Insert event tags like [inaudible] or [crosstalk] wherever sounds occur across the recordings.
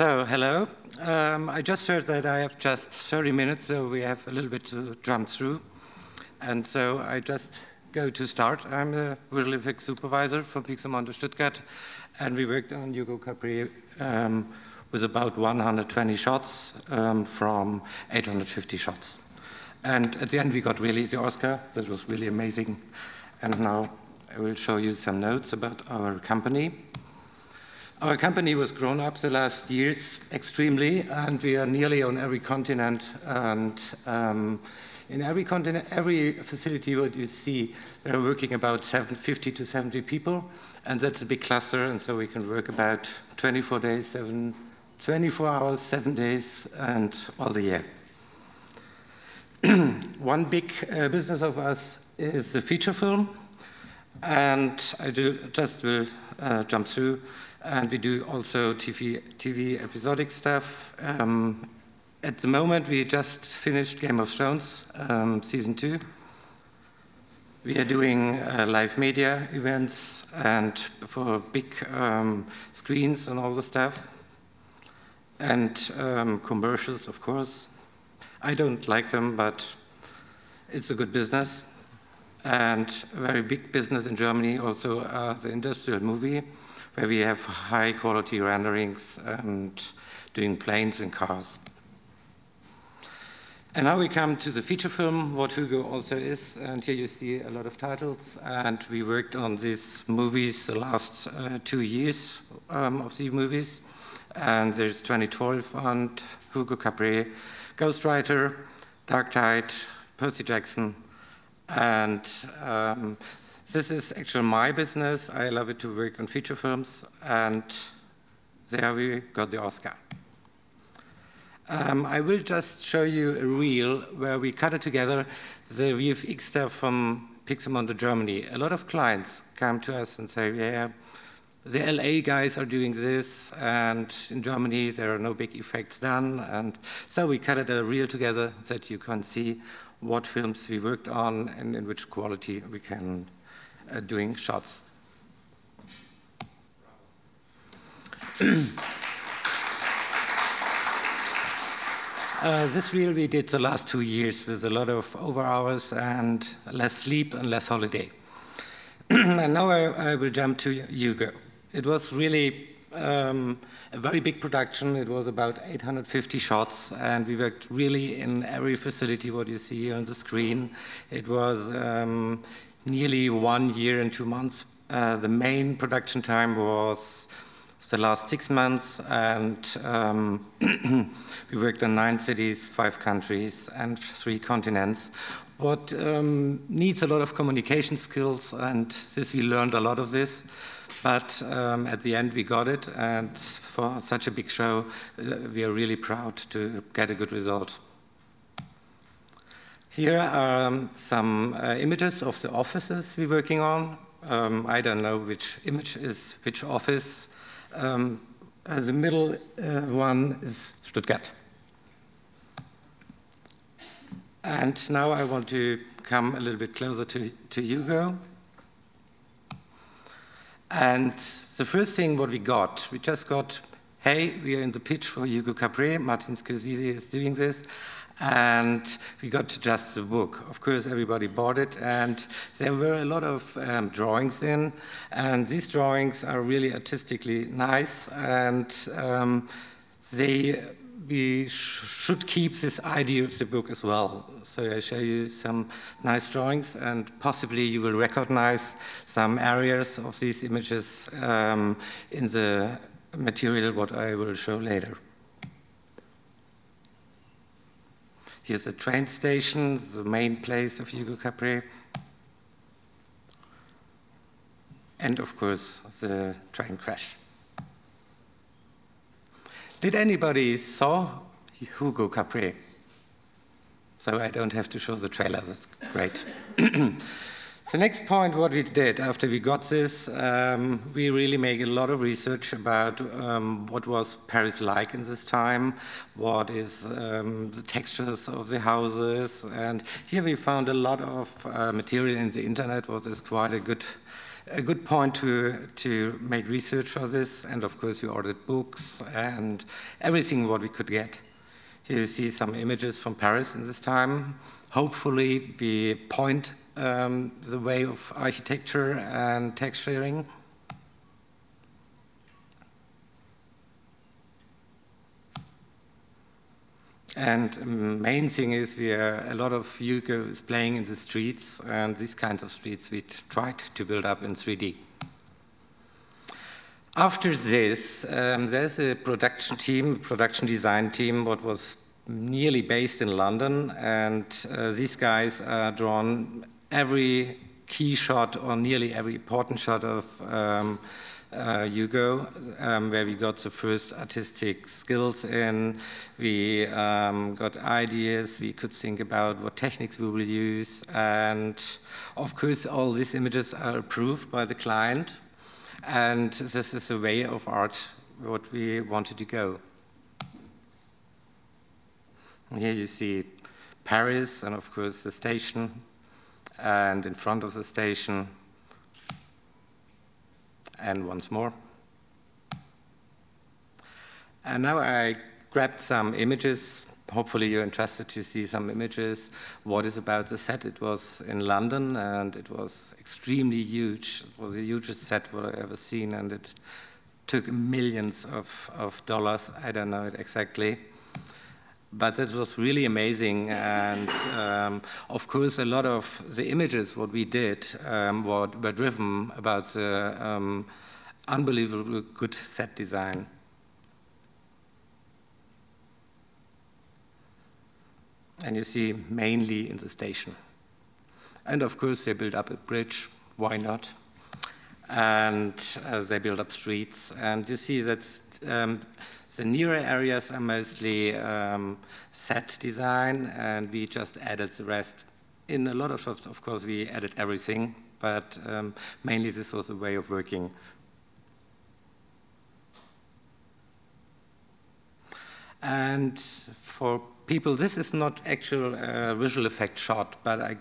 So, hello. Um, I just heard that I have just 30 minutes, so we have a little bit to jump through. And so I just go to start. I'm a visual effects supervisor from Pixomondo Stuttgart, and we worked on Hugo Cabret um, with about 120 shots um, from 850 shots. And at the end, we got really the Oscar. That was really amazing. And now I will show you some notes about our company. Our company was grown up the last years extremely, and we are nearly on every continent. And um, in every continent, every facility what you see, we are working about 50 to 70 people, and that's a big cluster. And so we can work about 24 days, seven, 24 hours, seven days, and all the year. [clears throat] One big uh, business of us is the feature film, and I do, just will uh, jump through and we do also TV, TV episodic stuff. Um, at the moment, we just finished Game of Thrones um, season two. We are doing uh, live media events and for big um, screens and all the stuff, and um, commercials, of course. I don't like them, but it's a good business. And a very big business in Germany also uh, the industrial movie where we have high quality renderings and doing planes and cars. And now we come to the feature film, what Hugo also is, and here you see a lot of titles. And we worked on these movies the last uh, two years um, of these movies. And there's 2012 and Hugo Cabret, Ghostwriter, Dark Tide, Percy Jackson, and um, this is actually my business. I love it to work on feature films, and there we got the Oscar. Um, I will just show you a reel where we cut it together, the VFX stuff from Pixomondo Germany. A lot of clients come to us and say, yeah, the LA guys are doing this, and in Germany there are no big effects done. And so we cut it a reel together that you can see what films we worked on and in which quality we can uh, doing shots. [clears throat] Uh, this reel we did the last two years with a lot of over hours and less sleep and less holiday. [clears throat] and now I, I, will jump to Hugo. It was really um, a very big production. It was about 850 shots, and we worked really in every facility what you see on the screen. It was um, nearly one year and two months. Uh, the main production time was the last six months, and um, [clears throat] we worked on nine cities, five countries, and three continents. What um, needs a lot of communication skills, and this we learned a lot of this. But um, at the end, we got it, and for such a big show, uh, we are really proud to get a good result. Here are um, some uh, images of the offices we're working on. Um, I don't know which image is which office. Um, uh, the middle uh, one is Stuttgart. And now I want to come a little bit closer to, to Hugo. And the first thing what we got, we just got, hey, we are in the pitch for Hugo Cabret. Martin Scorsese is doing this and we got just the book. Of course, everybody bought it, and there were a lot of um, drawings in, and these drawings are really artistically nice, and um, they we sh should keep this idea of the book as well. So I show you some nice drawings, and possibly you will recognize some areas of these images um, in the material what I will show later. Here's the train station, the main place of Hugo Cabret. And of course, the train crash. Did anybody saw Hugo Cabret? So I don't have to show the trailer, that's great. [clears throat] The next point, what we did after we got this, um, we really made a lot of research about um, what was Paris like in this time, what is um, the textures of the houses, and here we found a lot of uh, material in the internet, what is quite a good a good point to, to make research for this, and of course we ordered books and everything what we could get. Here you see some images from Paris in this time. Hopefully we point um, the way of architecture and texturing. And main thing is we are, a lot of Hugo is playing in the streets, and these kinds of streets we tried to build up in 3D. After this, um, there's a production team, production design team, what was nearly based in London, and uh, these guys are drawn every key shot or nearly every important shot of um, uh, Hugo, um, where we got the first artistic skills in. We um, got ideas, we could think about what techniques we will use, and of course, all these images are approved by the client, and this is a way of art what we wanted to go. Here you see Paris, and of course, the station, and in front of the station, and once more. And now I grabbed some images. Hopefully you're interested to see some images. What is about the set? It was in London and it was extremely huge. It was the hugest set what I ever seen and it took millions of, of dollars. I don't know it exactly but that was really amazing. And um, of course, a lot of the images what we did um, were, were, driven about the um, unbelievable good set design. And you see mainly in the station. And of course, they built up a bridge. Why not? And uh, they build up streets. And you see that um, the nearer areas are mostly um, set design, and we just added the rest. In a lot of shops, of course, we added everything, but um, mainly this was a way of working. And for people, this is not actual uh, visual effect shot, but I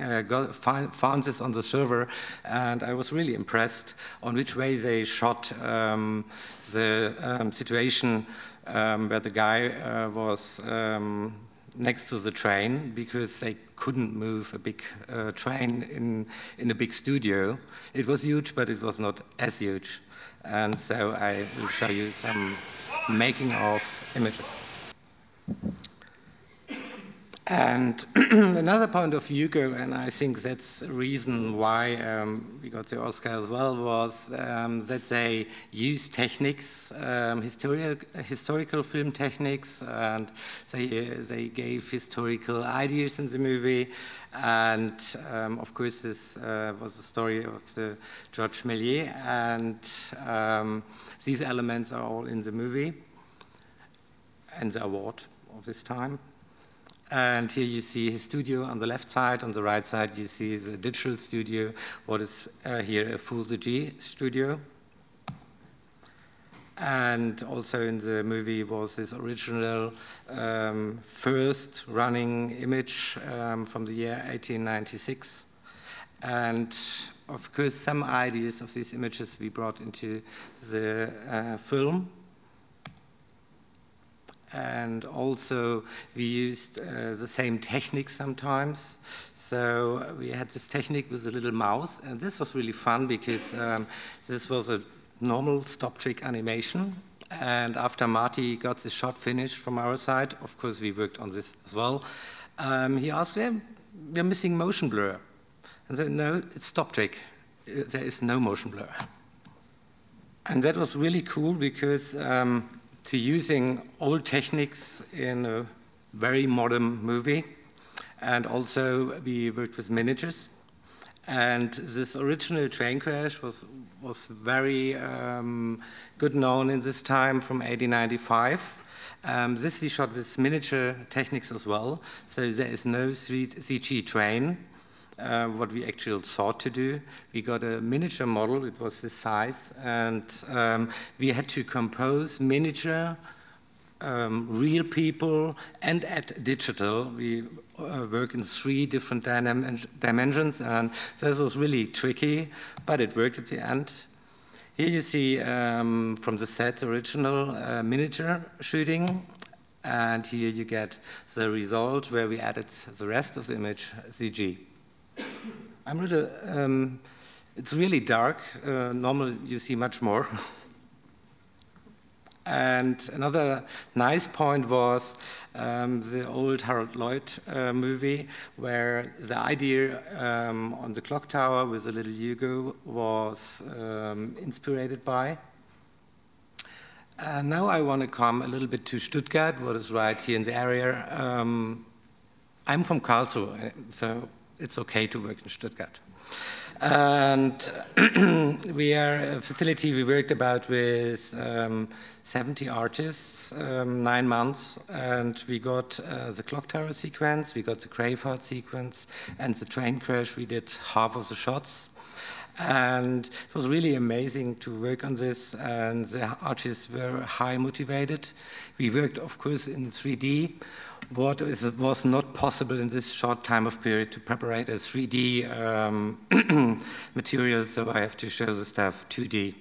uh, got, find, found this on the server, and I was really impressed on which way they shot um, the um, situation um, where the guy uh, was um, next to the train because they couldn't move a big uh, train in, in a big studio. It was huge, but it was not as huge. And so I will show you some making of images. And [clears throat] another point of Hugo, and I think that's the reason why um, we got the Oscar as well, was um, that they use techniques, um, historical, historical film techniques, and they, they gave historical ideas in the movie. And um, of course, this uh, was the story of the Georges Méliès, and um, these elements are all in the movie and the award of this time. And here you see his studio on the left side. On the right side, you see the digital studio. What is uh, here a full CG studio. And also in the movie was this original um, first running image um, from the year 1896. And of course, some ideas of these images we brought into the uh, film and also we used uh, the same technique sometimes. So we had this technique with a little mouse, and this was really fun because um, this was a normal stop trick animation. And after Marty got the shot finished from our side, of course we worked on this as well. Um, he asked, yeah, "We're missing motion blur," and said, "No, it's stop trick. There is no motion blur." And that was really cool because. Um, to using old techniques in a very modern movie. And also we worked with miniatures. And this original train crash was, was very um, good known in this time from 1895. Um, this we shot with miniature techniques as well. So there is no CG train uh, what we actually thought to do. We got a miniature model, it was this size, and um, we had to compose miniature um, real people and at digital. We uh, work in three different dimensions, and that was really tricky, but it worked at the end. Here you see um, from the set original uh, miniature shooting, and here you get the result where we added the rest of the image CG. [coughs] I'm really, um, it's really dark. Uh, normally you see much more. [laughs] and another nice point was um, the old Harold Lloyd uh, movie, where the idea um, on the clock tower with the little Hugo was um, inspired by. Now I want to come a little bit to Stuttgart, what is right here in the area. Um, I'm from Karlsruhe, so it's okay to work in Stuttgart. And [clears throat] we are a facility we worked about with um, 70 artists, um, nine months, and we got uh, the clock tower sequence, we got the Graveyard sequence, and the train crash. We did half of the shots. And it was really amazing to work on this, and the artists were high motivated. We worked, of course, in 3D, what is, was not possible in this short time of period to prepare a 3D um, [clears throat] material, so I have to show the stuff 2D.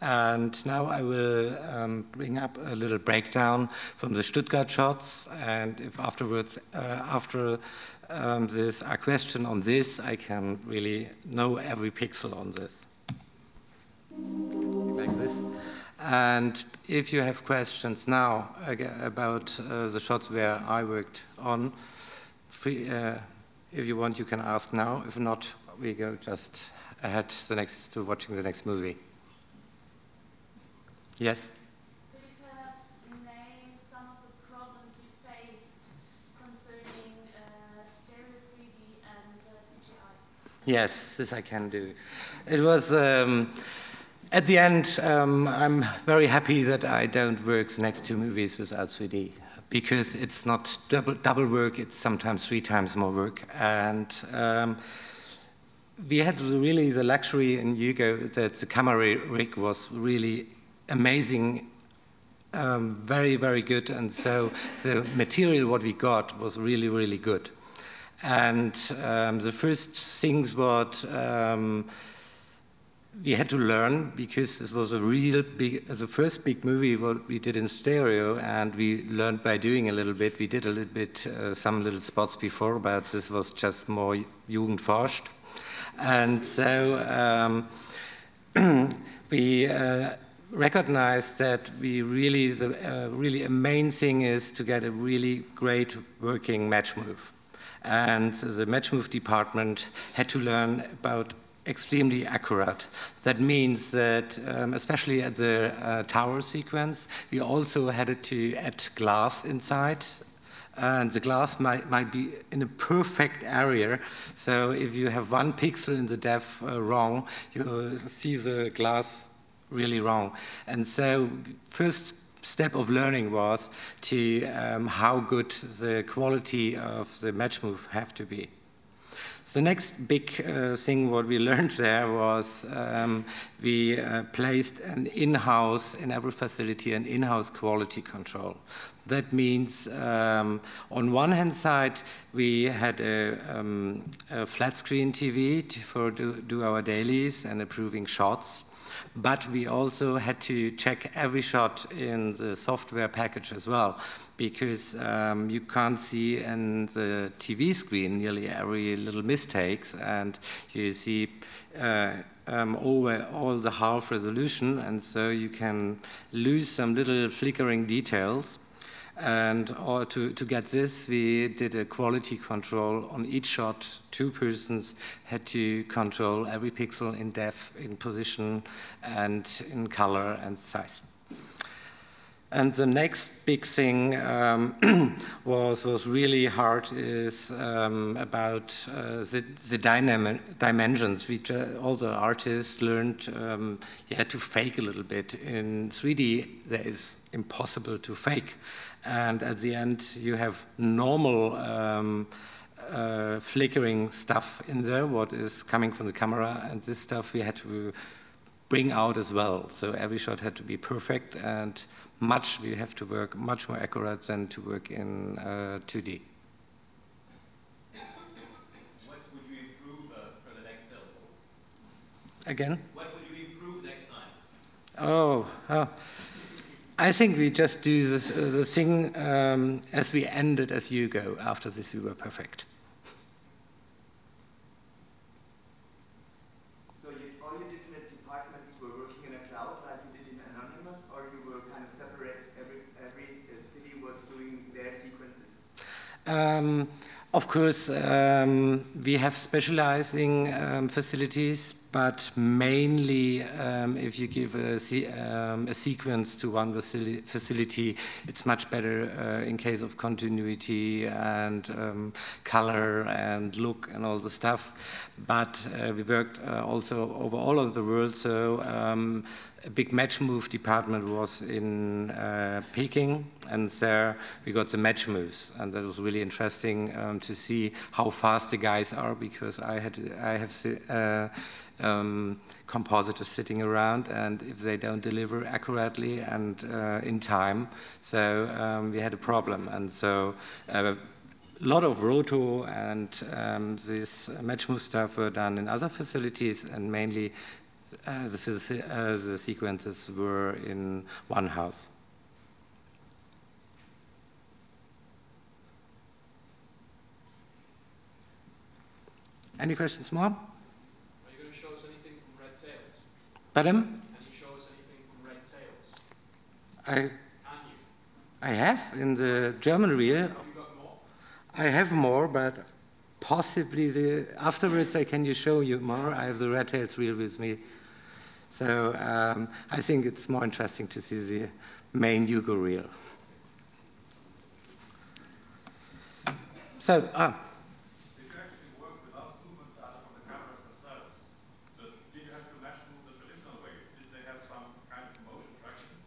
And now I will um, bring up a little breakdown from the Stuttgart shots, and if afterwards, uh, after um, this a question on this, I can really know every pixel on this. And if you have questions now about uh, the shots where I worked on, free, uh, if you want, you can ask now. If not, we go just ahead the next, to watching the next movie. Yes? Yes, this I can do. It was um, at the end. Um, I'm very happy that I don't work the next two movies without 3D because it's not double, double work. It's sometimes three times more work, and um, we had really the luxury in Hugo that the camera rig was really amazing. Um, very, very good, and so the material what we got was really, really good. And um, the first things what um, we had to learn because this was a real big, the first big movie what we did in stereo, and we learned by doing a little bit. We did a little bit, uh, some little spots before, but this was just more Jugend forscht. And so um, [clears throat] we uh, recognized that we really, the uh, really main thing is to get a really great working match move and the match move department had to learn about extremely accurate. That means that, um, especially at the uh, tower sequence, we also had to add glass inside. And the glass might, might be in a perfect area. So if you have one pixel in the depth uh, wrong, you see the glass really wrong. And so first step of learning was to um, how good the quality of the match move have to be. The next big uh, thing what we [laughs] learned there was um, we uh, placed an in-house, in every facility, an in-house quality control. That means um, on one hand side, we had a, um, a flat screen TV to, for do, do our dailies and approving shots but we also had to check every shot in the software package as well because um, you can't see in the TV screen nearly every little mistakes and you see uh, um, all, all the half resolution and so you can lose some little flickering details and uh, to, to get this, we did a quality control on each shot. Two persons had to control every pixel in depth, in position, and in color and size. And the next big thing um, [clears throat] was was really hard is um, about uh, the, the dimensions. We all the artists learned um, you had to fake a little bit. In 3D, that is impossible to fake, and at the end you have normal um, uh, flickering stuff in there, what is coming from the camera, and this stuff we had to bring out as well. So every shot had to be perfect and much, we have to work much more accurate than to work in uh, 2D. What would you improve uh, for the next film? Again? What would you improve next time? Oh, oh. I think we just do this, uh, the thing um, as we ended as you go. After this, we were perfect. So you, all your different departments were working in a cloud like you did in Anonymous, or you were kind of separate, every, every uh, city was doing their sequences? Um, of course, um, we have specializing um, facilities, but mainly um, if you give a, um, a, sequence to one facility, it's much better uh, in case of continuity and um, color and look and all the stuff. But uh, we worked uh, also over all of the world, so um, a big match move department was in uh, Peking, and there we got the match moves, and that was really interesting um, to see how fast the guys are because I had I have uh, um, compositors sitting around, and if they don't deliver accurately and uh, in time, so um, we had a problem, and so. Uh, a lot of roto and um, this match move stuff were done in other facilities and mainly uh, the, uh, the sequences were in one house. Any questions more? Are you going to show us anything from Red Tails? Pardon? Can you show us anything from Red Tails? I, Can you? I have in the German reel. Have you got more? I have more, but possibly the, afterwards I can you show you more. I have the Red Tails reel with me. So um, I think it's more interesting to see the main Hugo reel. So, ah. Did you actually work without movement data from the cameras themselves? So did you have to match move the traditional way? Did they have some kind of motion tracking?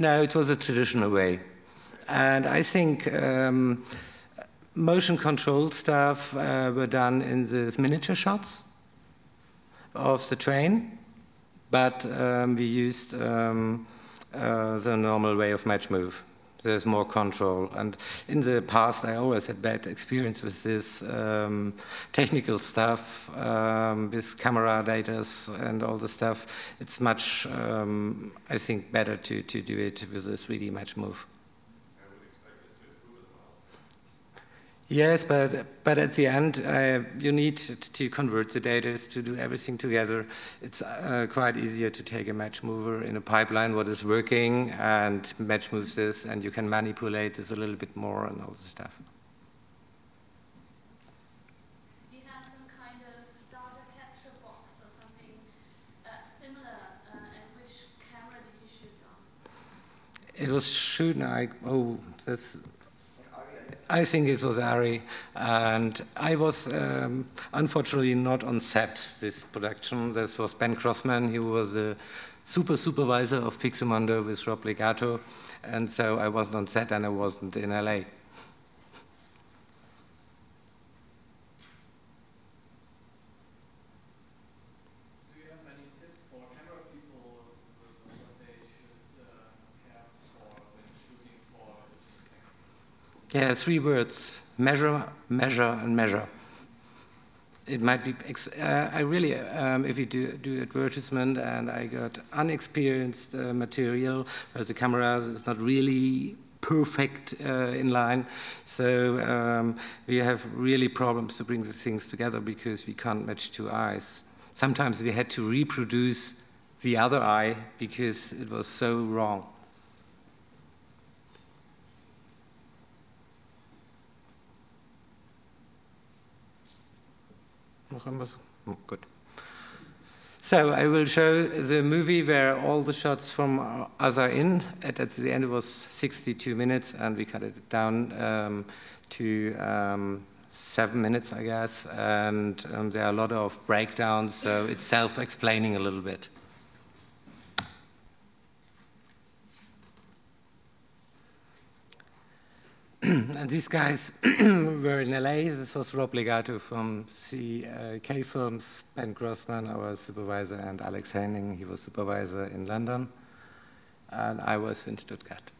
No, it was a traditional way. And I think um, motion control stuff uh, were done in these miniature shots of the train but um, we used um, uh, the normal way of match move. There's more control. And in the past, I always had bad experience with this um, technical stuff, um, with camera data and all the stuff. It's much, um, I think, better to, to do it with a 3D match move. Yes, but but at the end, uh, you need to convert the data to do everything together. It's uh, quite easier to take a match mover in a pipeline, what is working, and match moves this, and you can manipulate this a little bit more and all the stuff. Do you have some kind of data capture box or something similar, and which camera did you shoot on? It was shooting. I oh, that's I think it was ARRI, and I was um, unfortunately not on set this production. This was Ben Grossman. He was a super supervisor of Pixomondo with Rob Legato, and so I wasn't on set and I wasn't in LA. Yeah, three words measure, measure, and measure. It might be, uh, I really, um, if you do, do advertisement and I got unexperienced uh, material where the camera is not really perfect uh, in line. So um, we have really problems to bring the things together because we can't match two eyes. Sometimes we had to reproduce the other eye because it was so wrong. Noch irgendwas? Oh, good. So I will show the movie where all the shots from us are in. At, at the end, it was 62 minutes, and we cut it down um, to um, seven minutes, I guess. And um, there are a lot of breakdowns, so it's self-explaining a little bit. [clears throat] and these guys [clears throat] were in LA. This was Rob Legato from CK Films, Ben Grossman, our supervisor, and Alex Henning, he was supervisor in London. And I was in Stuttgart.